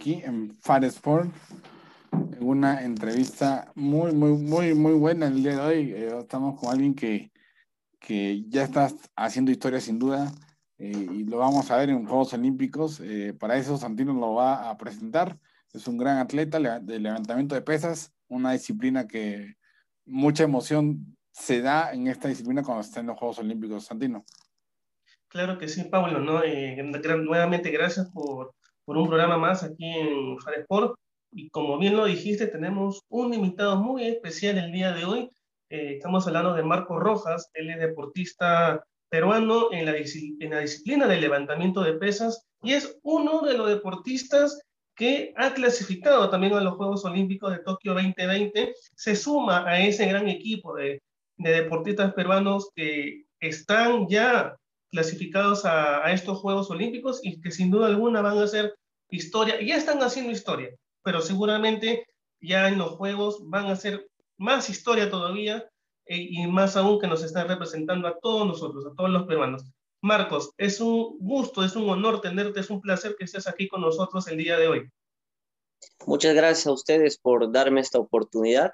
aquí en Far Sport, en una entrevista muy, muy, muy, muy buena el día de hoy. Eh, estamos con alguien que, que ya está haciendo historia sin duda eh, y lo vamos a ver en Juegos Olímpicos. Eh, para eso Santino lo va a presentar. Es un gran atleta de levantamiento de pesas, una disciplina que mucha emoción se da en esta disciplina cuando está en los Juegos Olímpicos, Santino. Claro que sí, Pablo, ¿no? Eh, nuevamente gracias por, por, un programa más aquí en Sport. Y como bien lo dijiste, tenemos un invitado muy especial el día de hoy. Eh, estamos hablando de Marco Rojas, él es deportista peruano en la, en la disciplina del levantamiento de pesas y es uno de los deportistas que ha clasificado también a los Juegos Olímpicos de Tokio 2020, se suma a ese gran equipo de, de deportistas peruanos que están ya clasificados a, a, estos Juegos Olímpicos y que sin duda alguna van a hacer historia, ya están haciendo historia, pero seguramente ya en los Juegos van a hacer más historia todavía eh, y más aún que nos están representando a todos nosotros, a todos los peruanos. Marcos, es un gusto, es un honor tenerte, es un placer que estés aquí con nosotros el día de hoy. Muchas gracias a ustedes por darme esta oportunidad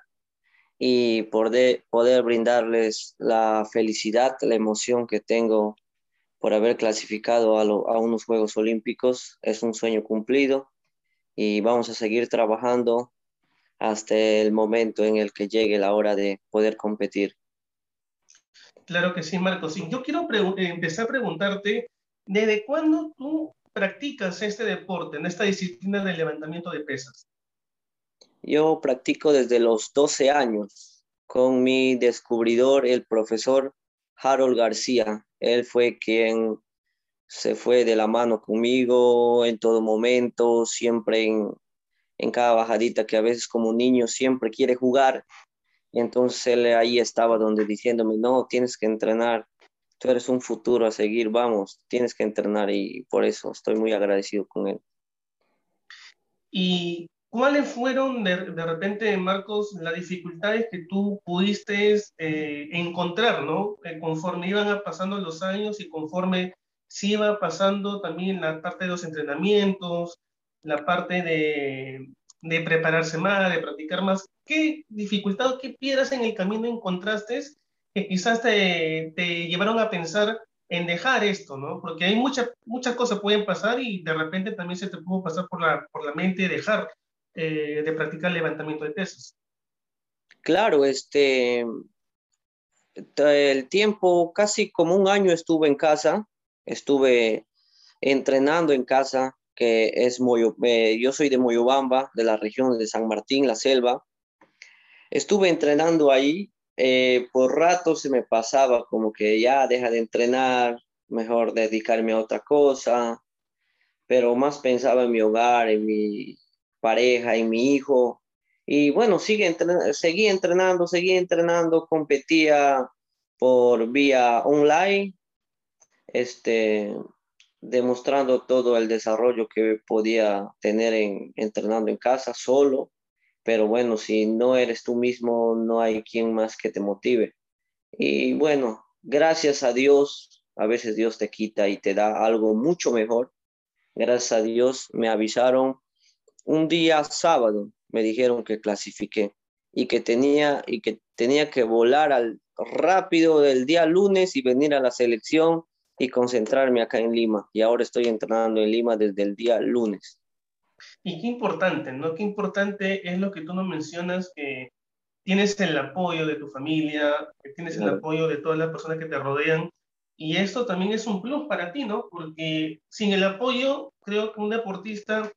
y por de, poder brindarles la felicidad, la emoción que tengo por haber clasificado a, a unos Juegos Olímpicos. Es un sueño cumplido y vamos a seguir trabajando hasta el momento en el que llegue la hora de poder competir. Claro que sí, Marcos. yo quiero empezar a preguntarte, ¿desde cuándo tú practicas este deporte, en esta disciplina del levantamiento de pesas? Yo practico desde los 12 años con mi descubridor, el profesor Harold García. Él fue quien se fue de la mano conmigo en todo momento, siempre en, en cada bajadita que a veces como niño siempre quiere jugar. Entonces él ahí estaba donde diciéndome, no, tienes que entrenar, tú eres un futuro a seguir, vamos, tienes que entrenar y por eso estoy muy agradecido con él. ¿Y cuáles fueron de, de repente, Marcos, las dificultades que tú pudiste eh, encontrar, ¿no? Eh, conforme iban pasando los años y conforme se iba pasando también la parte de los entrenamientos, la parte de, de prepararse más, de practicar más, ¿qué dificultad, qué piedras en el camino encontraste que quizás te, te llevaron a pensar en dejar esto, ¿no? Porque hay muchas muchas cosas pueden pasar y de repente también se te pudo pasar por la, por la mente dejar eh, de practicar levantamiento de pesas. Claro, este, el tiempo, casi como un año estuve en casa, estuve entrenando en casa, que es Moyo, eh, yo soy de Moyobamba, de la región de San Martín, la selva. Estuve entrenando ahí, eh, por rato se me pasaba como que ya deja de entrenar, mejor dedicarme a otra cosa, pero más pensaba en mi hogar, en mi pareja, en mi hijo. Y bueno, sigue seguí entrenando, seguí entrenando, competía por vía online. Este, demostrando todo el desarrollo que podía tener en, entrenando en casa solo, pero bueno, si no eres tú mismo, no hay quien más que te motive. Y bueno, gracias a Dios, a veces Dios te quita y te da algo mucho mejor. Gracias a Dios me avisaron un día sábado, me dijeron que clasifiqué y que tenía y que tenía que volar al rápido del día lunes y venir a la selección y concentrarme acá en Lima. Y ahora estoy entrenando en Lima desde el día lunes. Y qué importante, ¿no? Qué importante es lo que tú nos mencionas, que tienes el apoyo de tu familia, que tienes el apoyo de todas las personas que te rodean. Y esto también es un plus para ti, ¿no? Porque sin el apoyo, creo que un deportista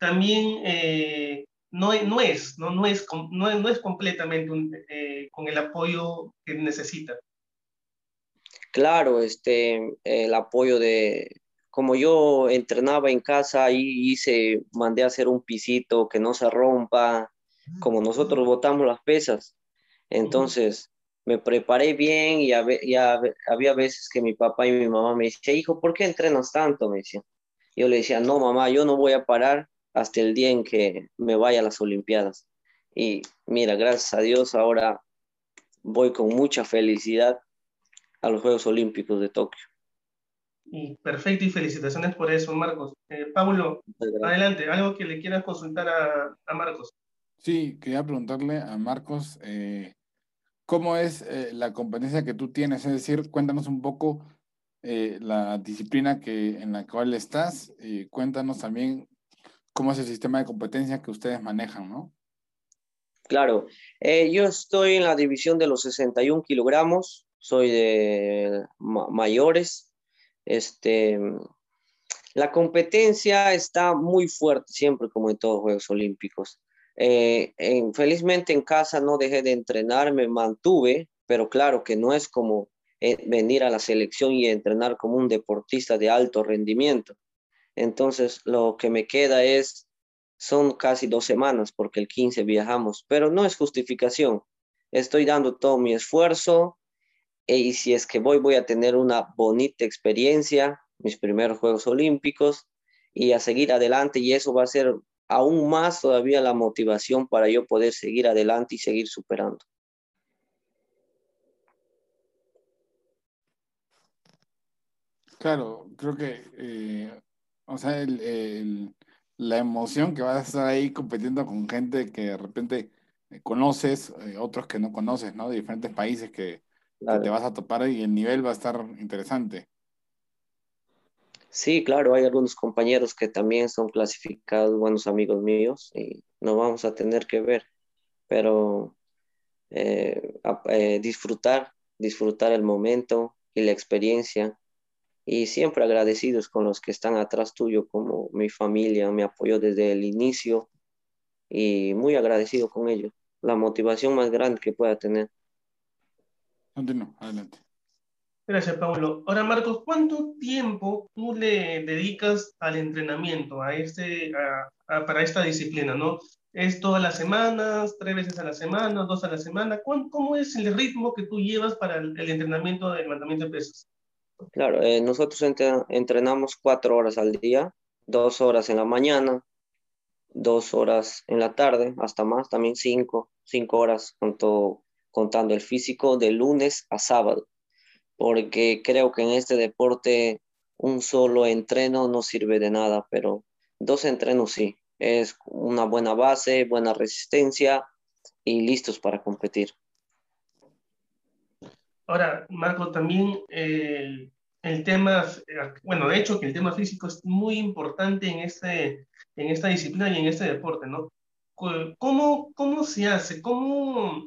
también eh, no, no, es, ¿no? No, es, no, no es completamente eh, con el apoyo que necesita. Claro, este, el apoyo de, como yo entrenaba en casa, ahí hice, mandé a hacer un pisito que no se rompa, como nosotros botamos las pesas. Entonces, me preparé bien y había, había veces que mi papá y mi mamá me decían, hijo, ¿por qué entrenas tanto? Me decían. Yo le decía, no, mamá, yo no voy a parar hasta el día en que me vaya a las Olimpiadas. Y mira, gracias a Dios ahora voy con mucha felicidad a los Juegos Olímpicos de Tokio. Y perfecto, y felicitaciones por eso, Marcos. Eh, Pablo, adelante, algo que le quieras consultar a, a Marcos. Sí, quería preguntarle a Marcos, eh, ¿cómo es eh, la competencia que tú tienes? Es decir, cuéntanos un poco eh, la disciplina que, en la cual estás y cuéntanos también cómo es el sistema de competencia que ustedes manejan, ¿no? Claro, yo estoy en la división de los 61 kilogramos, soy de mayores. Este, la competencia está muy fuerte siempre, como en todos los Juegos Olímpicos. Eh, felizmente en casa no dejé de entrenar, me mantuve, pero claro que no es como eh, venir a la selección y entrenar como un deportista de alto rendimiento. Entonces, lo que me queda es, son casi dos semanas porque el 15 viajamos, pero no es justificación. Estoy dando todo mi esfuerzo e, y si es que voy, voy a tener una bonita experiencia, mis primeros Juegos Olímpicos y a seguir adelante y eso va a ser aún más todavía la motivación para yo poder seguir adelante y seguir superando. Claro, creo que, eh, o sea, la emoción que vas a estar ahí compitiendo con gente que de repente eh, conoces, eh, otros que no conoces, ¿no? De diferentes países que, que te vas a topar y el nivel va a estar interesante. Sí, claro, hay algunos compañeros que también son clasificados, buenos amigos míos, y nos vamos a tener que ver, pero eh, eh, disfrutar, disfrutar el momento y la experiencia, y siempre agradecidos con los que están atrás tuyo, como mi familia me apoyó desde el inicio, y muy agradecido con ellos, la motivación más grande que pueda tener. Continúo, adelante. Gracias, Pablo. Ahora, Marcos, ¿cuánto tiempo tú le dedicas al entrenamiento a este, para esta disciplina? ¿no? ¿Es todas las semanas, tres veces a la semana, dos a la semana? ¿Cómo, es el ritmo que tú llevas para el, entrenamiento de levantamiento de pesas? Claro, eh, nosotros entrenamos cuatro horas al día, dos horas en la mañana, dos horas en la tarde, hasta más, también cinco, cinco horas contando el físico de lunes a sábado porque creo que en este deporte un solo entreno no sirve de nada, pero dos entrenos sí. Es una buena base, buena resistencia y listos para competir. Ahora, Marco, también eh, el tema, bueno, de hecho que el tema físico es muy importante en, este, en esta disciplina y en este deporte, ¿no? ¿Cómo, cómo se hace? ¿Cómo,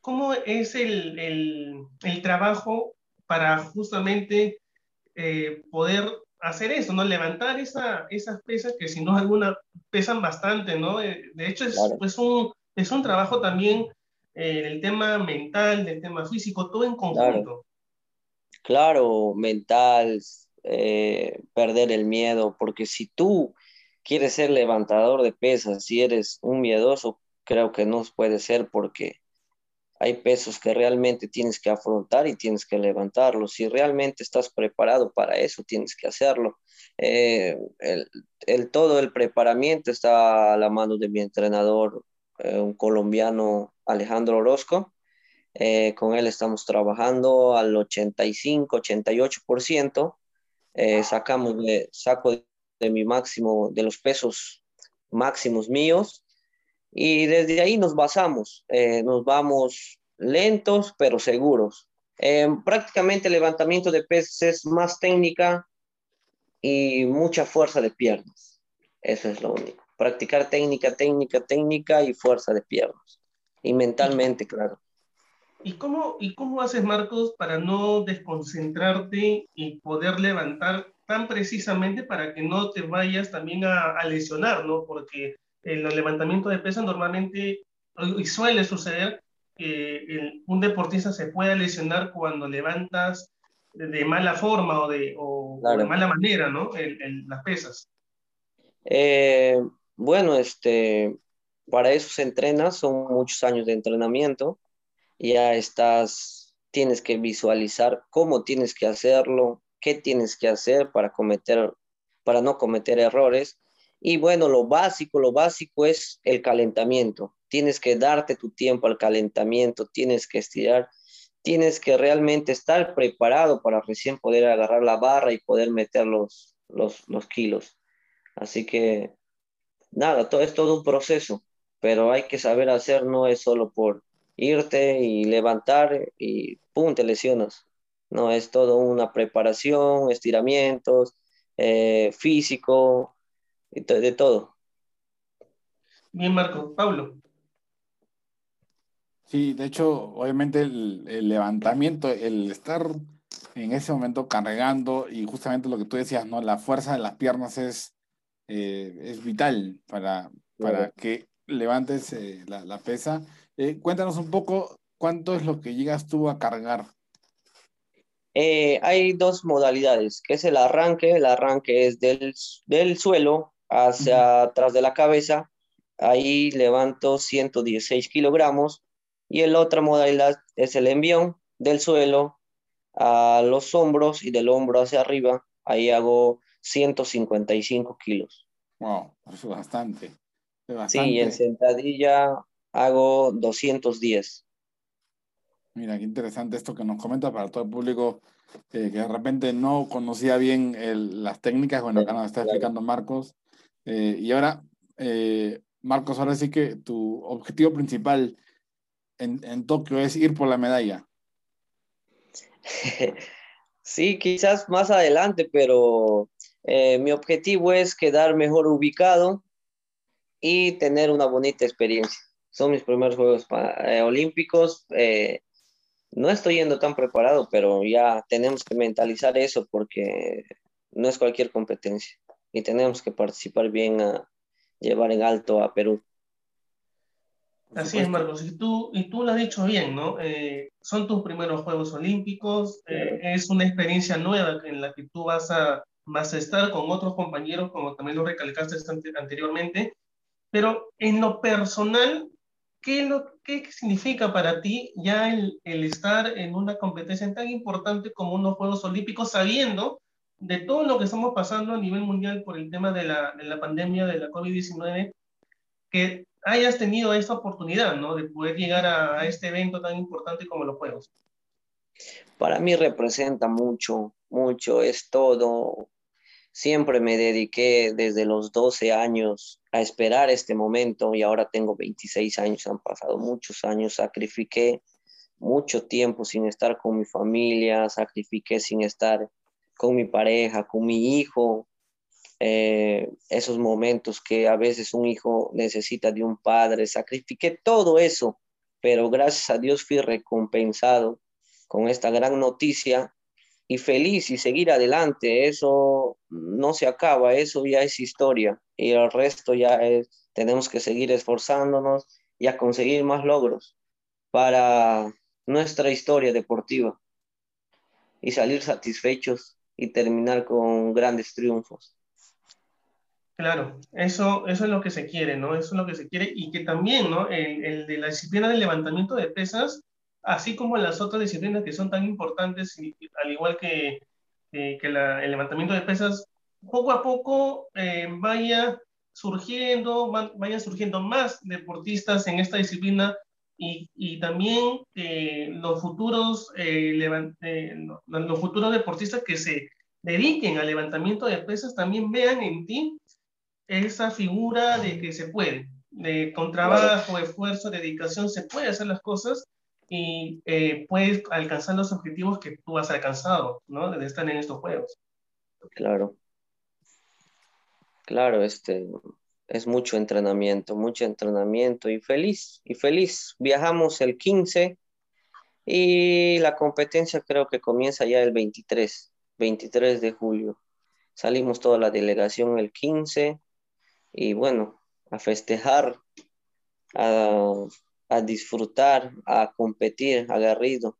¿Cómo es el, el, el trabajo para justamente eh, poder hacer eso, ¿no? Levantar esa, esas pesas que si no alguna pesan bastante, ¿no? Eh, de hecho, es, es, un, es un trabajo también eh, el tema mental, del tema físico, todo en conjunto. Claro, mental, perder el miedo, porque si tú quieres ser levantador de pesas, si eres un miedoso, creo que no puede ser porque hay pesos que realmente tienes que afrontar y tienes que levantarlos. Si realmente estás preparado para eso, tienes que hacerlo. Eh, el, todo el preparamiento está a la mano de mi entrenador, eh, un colombiano, Alejandro Orozco. Eh, con él estamos trabajando al 85, 88%. sacamos de, saco de mi máximo, de los pesos máximos míos y desde ahí nos basamos, eh, nos vamos lentos pero seguros. Eh, prácticamente el levantamiento de peces es más técnica y mucha fuerza de piernas. Eso es lo único. Practicar técnica, técnica, técnica y fuerza de piernas. Y mentalmente, claro. ¿Y cómo, ¿Y cómo haces, Marcos, para no desconcentrarte y poder levantar tan precisamente para que no te vayas también a, a lesionar, ¿no? Porque el levantamiento de pesas normalmente, y suele suceder, que un deportista se pueda lesionar cuando levantas de mala forma o de, o, de mala manera, ¿no? las pesas. Eh, bueno, este, para eso se entrena, son muchos años de entrenamiento, ya estás, tienes que visualizar cómo tienes que hacerlo, qué tienes que hacer para no cometer errores y bueno, lo básico, lo básico es el calentamiento. Tienes que darte tu tiempo al calentamiento, tienes que estirar tienes que realmente estar preparado para recién poder agarrar la barra y poder meter los, los kilos. Así que, nada, todo es todo un proceso, pero hay que saber hacer, no es solo por irte y levantar y pum, te lesionas. No, es todo una preparación, estiramientos, eh, físico, de todo. Bien, Marco. Pablo. Sí, de hecho, obviamente el, levantamiento, el estar en ese momento cargando y justamente lo que tú decías, ¿no? La fuerza de las piernas es, eh, es vital para, para que levantes eh, la, pesa. Eh, cuéntanos un poco cuánto es lo que llegas tú a cargar. hay dos modalidades, que es el arranque. El arranque es del, del suelo hacia atrás de la cabeza. Ahí levanto 116 kilogramos y el otra modalidad es el envión del suelo a los hombros y del hombro hacia arriba. Ahí hago 155 kilos. Wow, eso es bastante. Sí, en sentadilla hago 210. Mira, qué interesante esto que nos comenta para todo el público eh, que de repente no conocía bien las técnicas. Bueno, acá nos está explicando Marcos. Eh, y ahora, eh, Marcos, ahora sí que tu objetivo principal en, Tokio es ir por la medalla. Sí, quizás más adelante, pero mi objetivo es quedar mejor ubicado y tener una bonita experiencia. Son mis primeros Juegos eh, Olímpicos. Eh, no estoy yendo tan preparado, pero ya tenemos que mentalizar eso porque no es cualquier competencia y tenemos que participar bien a llevar en alto a Perú. Así es, Marcos, y tú, y tú lo has dicho bien, ¿no? Eh, son tus primeros Juegos Olímpicos, eh, es una experiencia nueva en la que tú vas a, vas a estar con otros compañeros, como también lo recalcaste anteriormente, pero en lo personal, ¿qué, lo, qué significa para ti ya el, el estar en una competencia tan importante como unos Juegos Olímpicos, sabiendo de todo lo que estamos pasando a nivel mundial por el tema de la, de la pandemia de la COVID-19, que hayas tenido esta oportunidad, ¿no? De poder llegar a, este evento tan importante como los Juegos. Para mí representa mucho, mucho, es todo. Siempre me dediqué desde los 12 años a esperar este momento y ahora tengo 26 años, han pasado muchos años, sacrifiqué mucho tiempo sin estar con mi familia, sacrifiqué sin estar con mi pareja, con mi hijo, eh, esos momentos que a veces un hijo necesita de un padre. Sacrifiqué todo eso, pero gracias a Dios fui recompensado con esta gran noticia y feliz y seguir adelante. Eso no se acaba, eso ya es historia y el resto ya es, tenemos que seguir esforzándonos y a conseguir más logros para nuestra historia deportiva y salir satisfechos y terminar con grandes triunfos. Claro, eso, eso es lo que se quiere, ¿no? Eso es lo que se quiere y que también, ¿no? El, de la disciplina del levantamiento de pesas, así como las otras disciplinas que son tan importantes, al igual que, que el levantamiento de pesas, poco a poco eh, vaya surgiendo, vayan surgiendo más deportistas en esta disciplina y, y también eh, los, futuros, eh, los futuros deportistas que se dediquen al levantamiento de pesas también vean en ti esa figura de que se puede, de con trabajo, esfuerzo, dedicación, se puede hacer las cosas y eh, puedes alcanzar los objetivos que tú has alcanzado, ¿no? De estar en estos juegos. Claro. Claro, este es mucho entrenamiento, mucho entrenamiento y feliz, y feliz. Viajamos el 15 y la competencia creo que comienza ya el 23, 23 de julio. Salimos toda la delegación el 15 y bueno, a festejar, a, disfrutar, a competir agarrido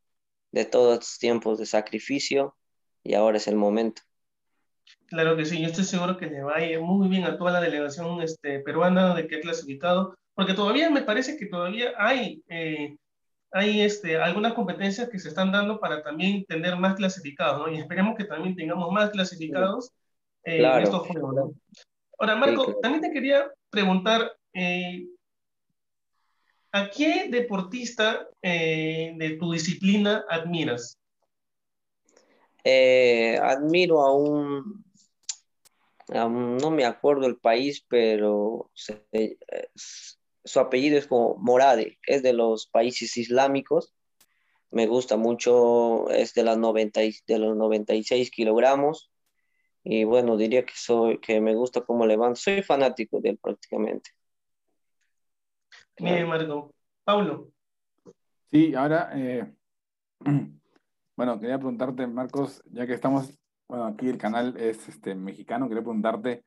de todos los tiempos de sacrificio y ahora es el momento. Claro que sí, yo estoy seguro que le va a ir muy bien a toda la delegación este, peruana de que ha clasificado, porque todavía me parece que todavía hay, eh, hay este, algunas competencias que se están dando para también tener más clasificados, ¿no? Y esperemos que también tengamos más clasificados eh, en estos juegos, ¿no? Ahora, Marco, también te quería preguntar, eh, ¿A qué deportista eh, de tu disciplina admiras? Eh, admiro a un, no me acuerdo el país, pero su apellido es como Morade, es de los países islámicos. Me gusta mucho, es de, las 90, de los 96 kilogramos. Y bueno, diría que, soy, que me gusta cómo levanta. Soy fanático de él prácticamente. Bien, Marco. Paulo. Sí, ahora, eh, bueno, quería preguntarte, Marcos, ya que estamos, bueno, aquí el canal es este, mexicano, quería preguntarte,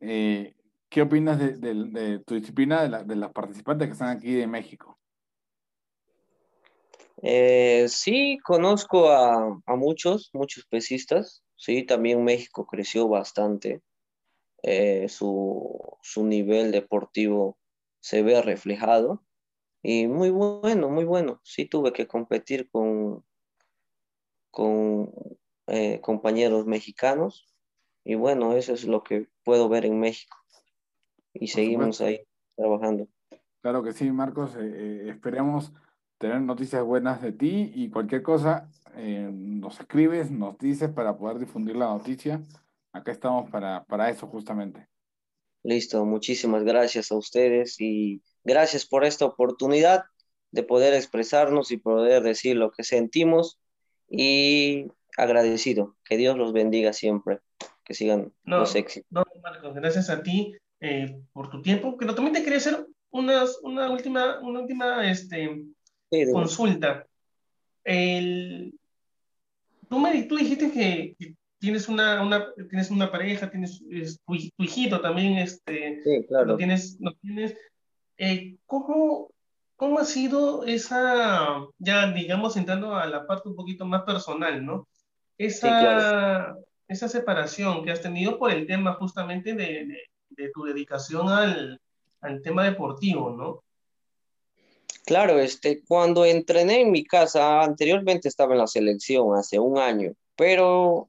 eh, ¿qué opinas de, tu disciplina, de, de, las participantes que están aquí de México? Eh, sí, conozco a, a, muchos, muchos pesistas. Sí, también México creció bastante. su, su nivel deportivo se ve reflejado. Y muy bueno, muy bueno. Sí tuve que competir con, con eh, compañeros mexicanos. Y bueno, eso es lo que puedo ver en México. Y seguimos ahí trabajando. Claro que sí, Marcos. Eh, eh, esperemos tener noticias buenas de ti y cualquier cosa nos escribes, nos dices para poder difundir la noticia. Acá estamos para, para eso justamente. Listo, muchísimas gracias a ustedes y gracias por esta oportunidad de poder expresarnos y poder decir lo que sentimos y agradecido. Que Dios los bendiga siempre, que sigan los éxitos. No, Marcos, gracias a ti eh, por tu tiempo, pero también te quería hacer unas, una última, una última este, consulta. El, tú, me, tú dijiste que, tienes una, una, tienes una pareja, tienes tu, hijito también, este, sí, claro. tienes, no tienes eh, ¿cómo, ¿cómo ha sido esa, ya digamos, entrando a la parte un poquito más personal, ¿no? Esa, esa separación que has tenido por el tema justamente de, de, tu dedicación al, al tema deportivo, ¿no? Claro, este, cuando entrené en mi casa, anteriormente estaba en la selección hace un año, pero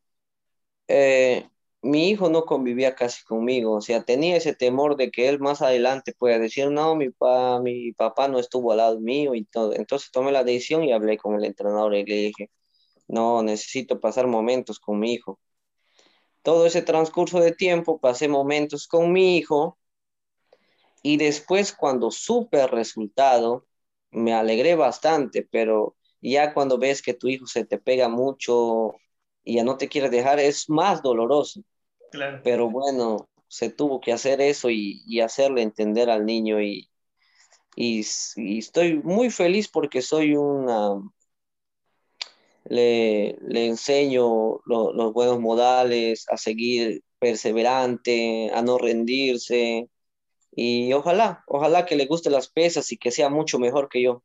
eh, mi hijo no convivía casi conmigo, o sea, tenía ese temor de que él más adelante pueda decir, no, mi, pa, mi papá no estuvo al lado mío y todo. Entonces tomé la decisión y hablé con el entrenador y le dije, no, necesito pasar momentos con mi hijo. Todo ese transcurso de tiempo pasé momentos con mi hijo y después cuando supe el resultado, me alegré bastante, pero ya cuando ves que tu hijo se te pega mucho y ya no te quiere dejar, es más doloroso. Pero bueno, se tuvo que hacer eso y, hacerle entender al niño y, y, estoy muy feliz porque soy una... Le, le enseño los buenos modales, a seguir perseverante, a no rendirse y ojalá, ojalá que le guste las pesas y que sea mucho mejor que yo.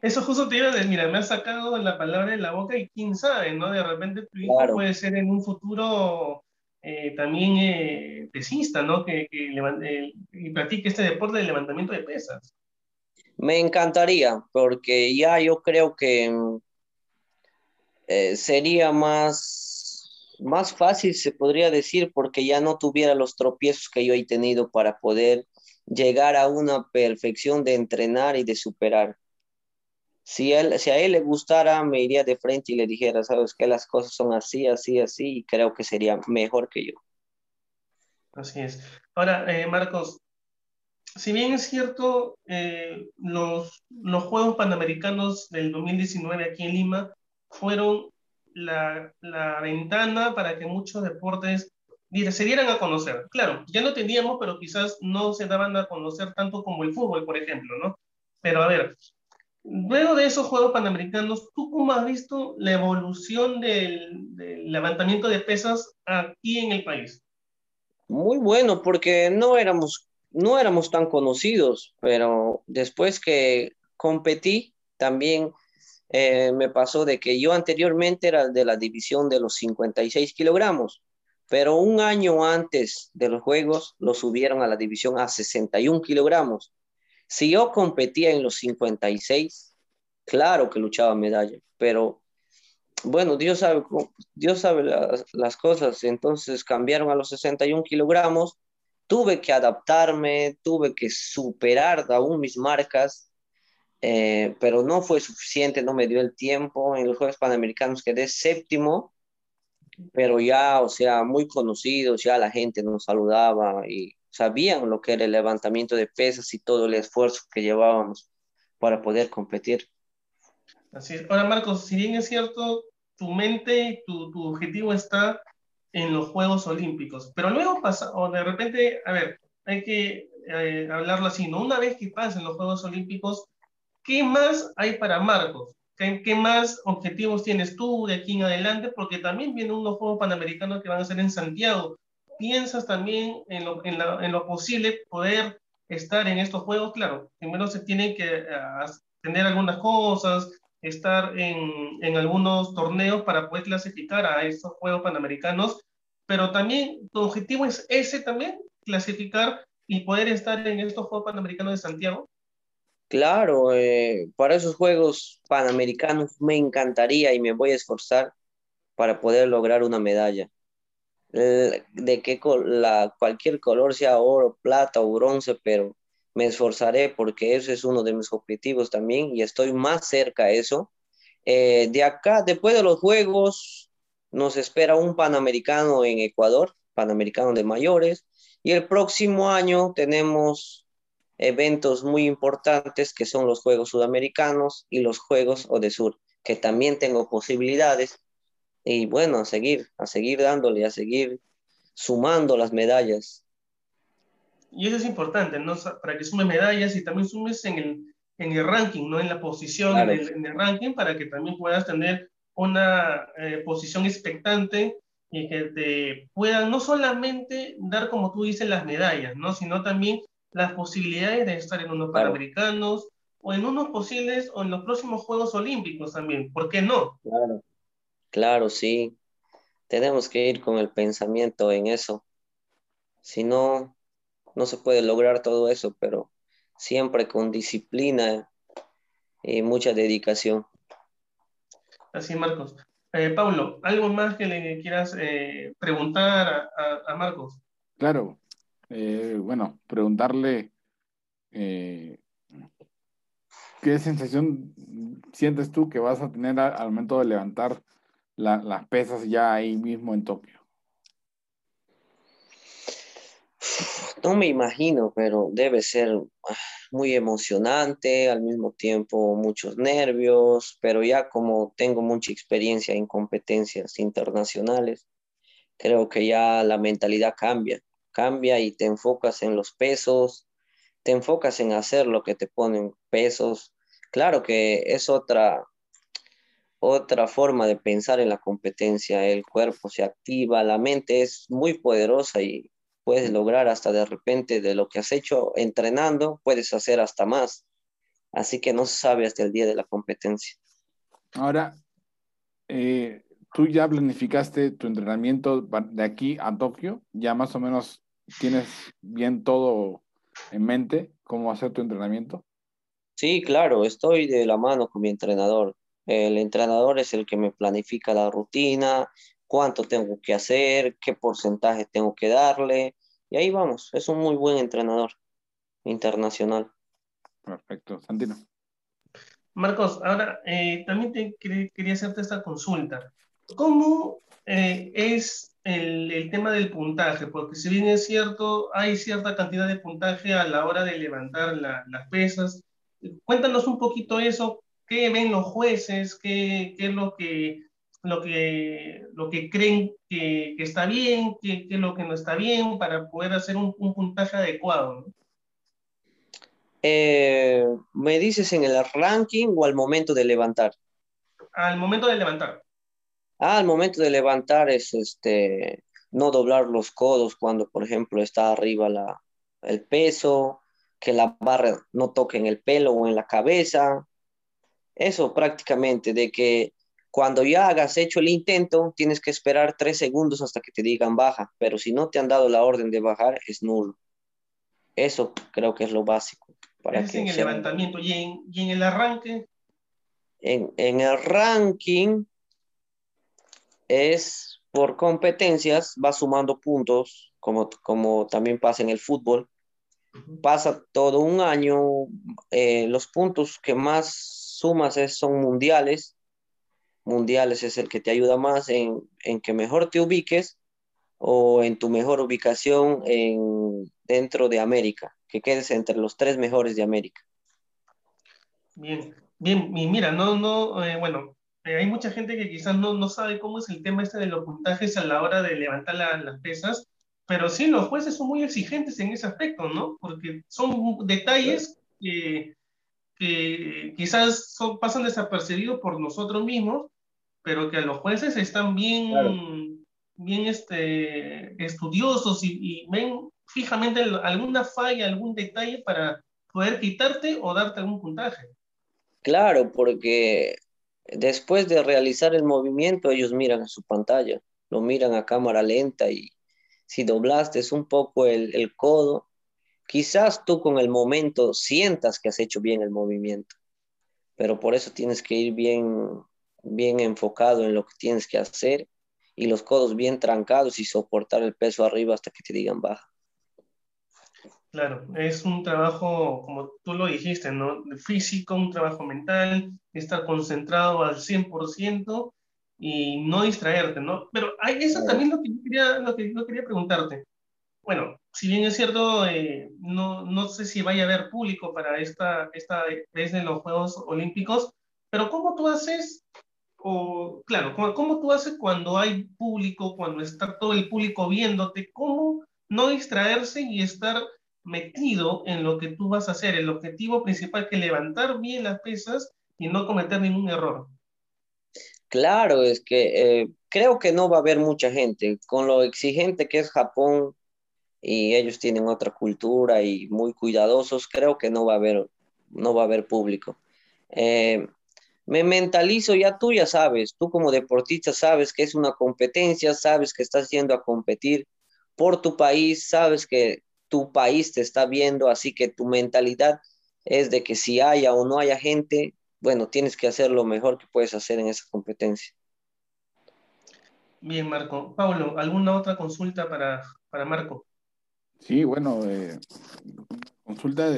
Eso justo te iba a decir, mira, me has sacado la palabra de la boca y quién sabe, ¿no? De repente tu hijo puede ser en un futuro eh, también eh, pesista, ¿no? Que, que eh, y practique este deporte de levantamiento de pesas. Me encantaría, porque ya yo creo que eh, sería más, más fácil, se podría decir, porque ya no tuviera los tropiezos que yo he tenido para poder llegar a una perfección de entrenar y de superar si, él, si a él le gustara, me iría de frente y le dijera, sabes que las cosas son así, así, así, y creo que sería mejor que yo. Así es. Ahora, eh, Marcos, si bien es cierto, eh, los, los Juegos Panamericanos del 2019 aquí en Lima fueron la, la ventana para que muchos deportes se dieran a conocer. Claro, ya lo teníamos, pero quizás no se daban a conocer tanto como el fútbol, por ejemplo, ¿no? Pero a ver, Luego de esos Juegos Panamericanos, ¿tú cómo has visto la evolución del, levantamiento de pesas aquí en el país? Muy bueno, porque no éramos, no éramos tan conocidos, pero después que competí, también eh, me pasó de que yo anteriormente era de la división de los 56 kilogramos, pero un año antes de los Juegos lo subieron a la división a 61 kilogramos. Si yo competía en los 56, claro que luchaba medalla, pero bueno, Dios sabe, Dios sabe las, cosas, entonces cambiaron a los 61 kilogramos tuve que adaptarme, tuve que superar aún mis marcas, eh, pero no fue suficiente, no me dio el tiempo. En los Juegos Panamericanos quedé séptimo, pero ya, o sea, muy conocidos, ya la gente nos saludaba y sabían lo que era el levantamiento de pesas y todo el esfuerzo que llevábamos para poder competir. Así es. Ahora, Marcos, si bien es cierto, tu mente, tu, tu objetivo está en los Juegos Olímpicos. Pero luego pasa, o de repente, a ver, hay que eh, hablarlo así, ¿no? Una vez que pasen los Juegos Olímpicos, ¿qué más hay para Marcos? ¿Qué, ¿Qué, más objetivos tienes tú de aquí en adelante? Porque también vienen unos Juegos Panamericanos que van a ser en Santiago. ¿Piensas también en lo, en, la, en lo posible poder estar en estos Juegos? Claro, primero se tienen que uh, tener algunas cosas, estar en, en, algunos torneos para poder clasificar a estos Juegos Panamericanos, pero también tu objetivo es ese también, clasificar y poder estar en estos Juegos Panamericanos de Santiago. Claro, eh, para esos Juegos Panamericanos me encantaría y me voy a esforzar para poder lograr una medalla. De que la, cualquier color sea oro, plata o bronce, pero me esforzaré porque ese es uno de mis objetivos también y estoy más cerca a eso. Eh, de acá, después de los Juegos, nos espera un Panamericano en Ecuador, Panamericano de mayores, y el próximo año tenemos eventos muy importantes que son los Juegos Sudamericanos y los Juegos Odesur, que también tengo posibilidades. Y bueno, a seguir, a seguir dándole, a seguir sumando las medallas. Y eso es importante, ¿no? Para que sumes medallas y también sumes en el, en el ranking, ¿no? En la posición claro. en, el, en, el, ranking, para que también puedas tener una eh, posición expectante y que te puedan no solamente dar, como tú dices, las medallas, ¿no? Sino también las posibilidades de estar en unos claro. panamericanos o en unos posibles o en los próximos Juegos Olímpicos también. ¿Por qué no? Claro, claro, sí. Tenemos que ir con el pensamiento en eso. Si no, no se puede lograr todo eso, pero siempre con disciplina y mucha dedicación. Así, Marcos. Eh, Pablo, ¿algo más que le quieras eh, preguntar a, a, Marcos? Claro. Eh, bueno, preguntarle eh, qué sensación sientes tú que vas a tener al momento de levantar la, las pesas ya ahí mismo en Tokio. No me imagino, pero debe ser ah, muy emocionante, al mismo tiempo muchos nervios, pero ya como tengo mucha experiencia en competencias internacionales, creo que ya la mentalidad cambia, cambia y te enfocas en los pesos, te enfocas en hacer lo que te ponen pesos. Claro que es otra otra forma de pensar en la competencia, el cuerpo se activa, la mente es muy poderosa y puedes lograr hasta de repente de lo que has hecho entrenando, puedes hacer hasta más. Así que no se sabe hasta el día de la competencia. Ahora, eh, tú ya planificaste tu entrenamiento de aquí a Tokio, ya más o menos tienes bien todo en mente, cómo hacer tu entrenamiento. Sí, claro, estoy de la mano con mi entrenador. El entrenador es el que me planifica la rutina, cuánto tengo que hacer, qué porcentaje tengo que darle. Y ahí vamos, es un muy buen entrenador internacional. Perfecto, Santino. Marcos, ahora eh, también te quería hacerte esta consulta. ¿Cómo eh, es el, el, tema del puntaje? Porque si bien es cierto, hay cierta cantidad de puntaje a la hora de levantar la, las pesas. Cuéntanos un poquito eso, qué ven los jueces, qué, qué es lo que lo que, lo que creen que, que está bien, qué es lo que no está bien, para poder hacer un, un puntaje adecuado. ¿no? Eh, ¿Me dices en el ranking o al momento de levantar? Al momento de levantar. Ah, al momento de levantar es este, no doblar los codos cuando, por ejemplo, está arriba la, el peso, que la barra no toque en el pelo o en la cabeza. Eso prácticamente, de que cuando ya hagas hecho el intento, tienes que esperar tres segundos hasta que te digan baja, pero si no te han dado la orden de bajar, es nulo. Eso creo que es lo básico. Para es que en el sea... levantamiento y en, y en, el arranque. En, en el ranking es por competencias, vas sumando puntos como, como también pasa en el fútbol. Pasa todo un año, eh, los puntos que más sumas son mundiales. Mundiales es el que te ayuda más en, en que mejor te ubiques o en tu mejor ubicación en, dentro de América, que quedes entre los tres mejores de América. Bien, bien, y mira, no, no, eh, bueno, eh, hay mucha gente que quizás no, no sabe cómo es el tema este de los puntajes a la hora de levantar las pesas, pero sí, los jueces son muy exigentes en ese aspecto, ¿no? Porque son detalles que, que quizás son, pasan desapercibidos por nosotros mismos, pero que a los jueces están bien, bien este, estudiosos y, y ven fijamente alguna falla, algún detalle para poder quitarte o darte algún puntaje. Claro, porque después de realizar el movimiento, ellos miran a su pantalla, lo miran a cámara lenta y si doblaste un poco el, el codo, quizás tú con el momento sientas que has hecho bien el movimiento, pero por eso tienes que ir bien, bien enfocado en lo que tienes que hacer y los codos bien trancados y soportar el peso arriba hasta que te digan baja. Claro, es un trabajo, como tú lo dijiste, ¿no? Físico, un trabajo mental, estar concentrado al 100% y no distraerte, ¿no? Pero hay, eso también lo que yo quería, lo que yo quería preguntarte. Bueno, si bien es cierto, eh, no, no sé si vaya a haber público para esta, esta vez de los Juegos Olímpicos, pero ¿cómo tú haces, o claro, ¿cómo, cómo tú haces cuando hay público, cuando está todo el público viéndote? ¿Cómo no distraerse y estar metido en lo que tú vas a hacer. El objetivo principal que levantar bien las pesas y no cometer ningún error. Claro, es que eh, creo que no va a haber mucha gente. Con lo exigente que es Japón y ellos tienen otra cultura y muy cuidadosos, creo que no va a haber, no va a haber público. Eh, me mentalizo, ya tú ya sabes, tú como deportista sabes que es una competencia, sabes que estás yendo a competir por tu país, sabes que tu país te está viendo, así que tu mentalidad es de que si haya o no haya gente, bueno, tienes que hacer lo mejor que puedes hacer en esa competencia. Bien, Marco. Pablo, ¿alguna otra consulta para, para Marco? Sí, bueno, eh, consulta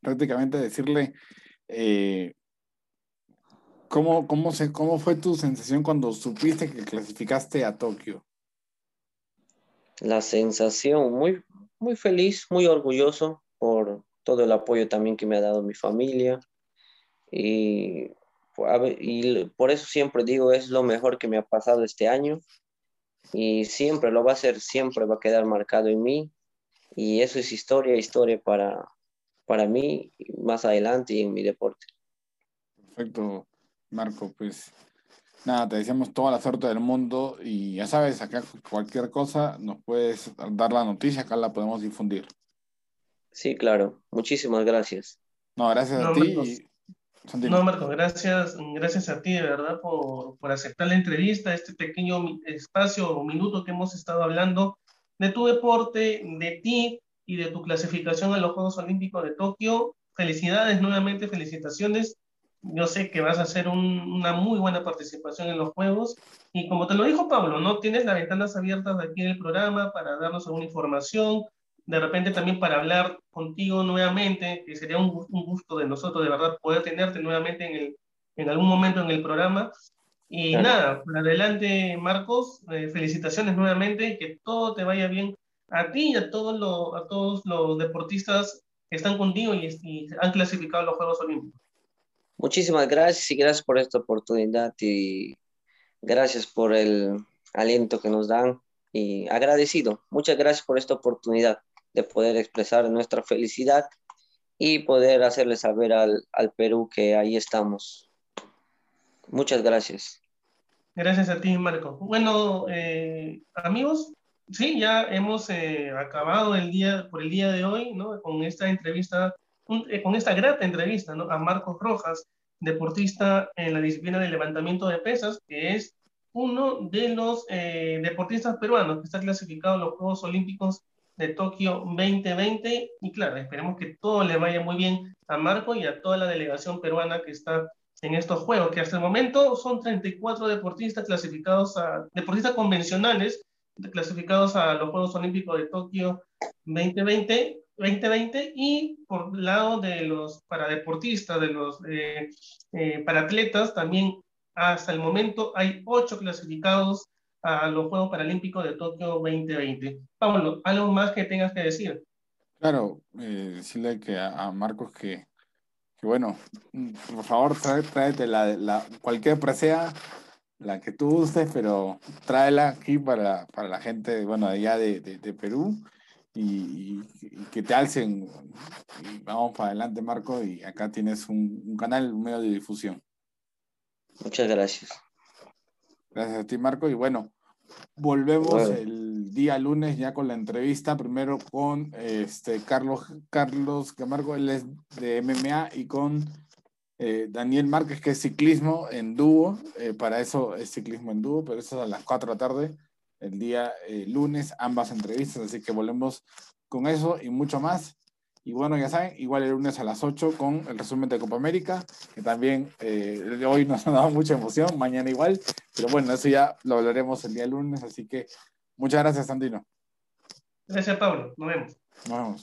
prácticamente decirle eh, ¿cómo, cómo, se, cómo fue tu sensación cuando supiste que clasificaste a Tokio. La sensación, muy, muy feliz, muy orgulloso por todo el apoyo también que me ha dado mi familia. Y, y por eso siempre digo, es lo mejor que me ha pasado este año. Y siempre lo va a ser, siempre va a quedar marcado en mí. Y eso es historia, historia para, para mí más adelante y en mi deporte. Perfecto, Marco. Pues nada, te deseamos toda la suerte del mundo y ya sabes, acá cualquier cosa nos puedes dar la noticia, acá la podemos difundir. Sí, claro. Muchísimas gracias. No, gracias a ti. no, Marco, gracias, gracias a ti de verdad por, por aceptar la entrevista, este pequeño espacio o minuto que hemos estado hablando de tu deporte, de ti y de tu clasificación a los Juegos Olímpicos de Tokio. Felicidades nuevamente, felicitaciones yo sé que vas a hacer una muy buena participación en los juegos. Y como te lo dijo Pablo, ¿no? Tienes las ventanas abiertas aquí en el programa para darnos alguna información, de repente también para hablar contigo nuevamente, que sería un, gusto de nosotros, de verdad, poder tenerte nuevamente en, el, en algún momento en el programa. Y nada, adelante Marcos, eh, felicitaciones nuevamente, que todo te vaya bien a ti y a todos los, a todos los deportistas que están contigo y, y han clasificado los Juegos Olímpicos. Muchísimas gracias y gracias por esta oportunidad y gracias por el aliento que nos dan y agradecido. Muchas gracias por esta oportunidad de poder expresar nuestra felicidad y poder hacerle saber al, Perú que ahí estamos. Muchas gracias. Gracias a ti, Marco. Bueno, eh, amigos, sí, ya hemos eh, acabado el día por el día de hoy, ¿no? Con esta entrevista eh, con esta grata entrevista ¿no? a Marcos Rojas, deportista en la disciplina de levantamiento de pesas, que es uno de los eh, deportistas peruanos que está clasificado en los Juegos Olímpicos de Tokio 2020. Y claro, esperemos que todo le vaya muy bien a Marco y a toda la delegación peruana que está en estos Juegos, que hasta el momento son 34 deportistas clasificados a deportistas convencionales clasificados a los Juegos Olímpicos de Tokio 2020, 2020 y por lado de los paradeportistas, de los eh, eh, paratletas, también hasta el momento hay ocho clasificados a los Juegos Paralímpicos de Tokio 2020. Pablo, ¿algo más que tengas que decir? Claro, eh, decirle que a, Marcos que, que, bueno, por favor tráete la, la, cualquier presea, la que tú uses, pero tráela aquí para, para la gente, bueno, allá de, de, Perú y, que te alcen. Y vamos para adelante, Marco, y acá tienes un, un canal, un medio de difusión. Muchas gracias. Gracias a ti, Marco. Y bueno, volvemos el día lunes ya con la entrevista, primero con este Carlos, Carlos Camargo, él es de MMA, y con eh, Daniel Márquez, que es ciclismo en dúo. Eh, para eso es ciclismo en dúo, pero eso es a las 4 de la tarde, el día eh, lunes, ambas entrevistas. Así que volvemos con eso y mucho más. Y bueno, ya saben, igual el lunes a las 8 con el resumen de Copa América, que también eh, hoy nos ha dado mucha emoción, mañana igual, pero bueno, eso ya lo hablaremos el día lunes, así que muchas gracias, Santino. Gracias, Pablo. Nos vemos. Nos vemos.